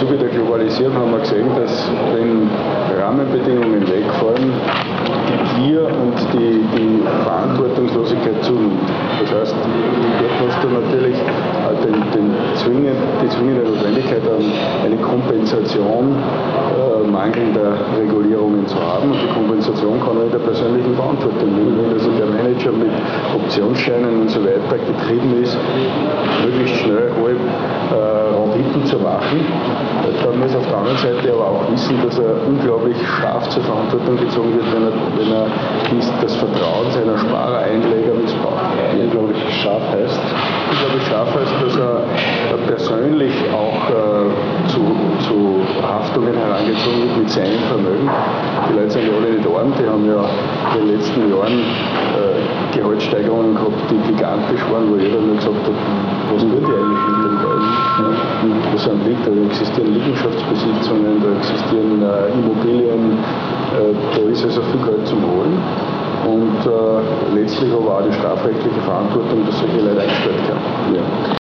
Zuge der Globalisierung haben wir gesehen, dass wenn Rahmenbedingungen wegfallen, die Gier und die, die Verantwortungslosigkeit zunimmt. Das heißt, dort hast du natürlich den, den zwingend, die zwingende Notwendigkeit, eine Kompensation äh, mangelnder Regulierungen zu haben. Und die Kompensation kann auch in der persönlichen Verantwortung liegen. Wenn also der Manager mit Optionsscheinen und so weiter getrieben ist, möglichst Seite aber auch wissen, dass er unglaublich scharf zur Verantwortung gezogen wird, wenn er, wenn er das Vertrauen seiner Sparer, Einleger missbraucht. Unglaublich scharf heißt? Unglaublich scharf heißt, dass er persönlich auch äh, zu, zu Haftungen herangezogen wird mit seinem Vermögen. Die Leute sind ja alle nicht arm, die haben ja in den letzten Jahren äh, Gehaltssteigerungen gehabt, die gigantisch waren, wo jeder nur gesagt hat, was tut ihr eigentlich mit dem Geld? Ja, das liegt, da existieren Liegenschaftsbesitzungen, da äh, Immobilien, äh, da ist also viel Geld zum Holen. Und äh, letztlich aber auch die strafrechtliche Verantwortung, dass solche Leute eingesperrt.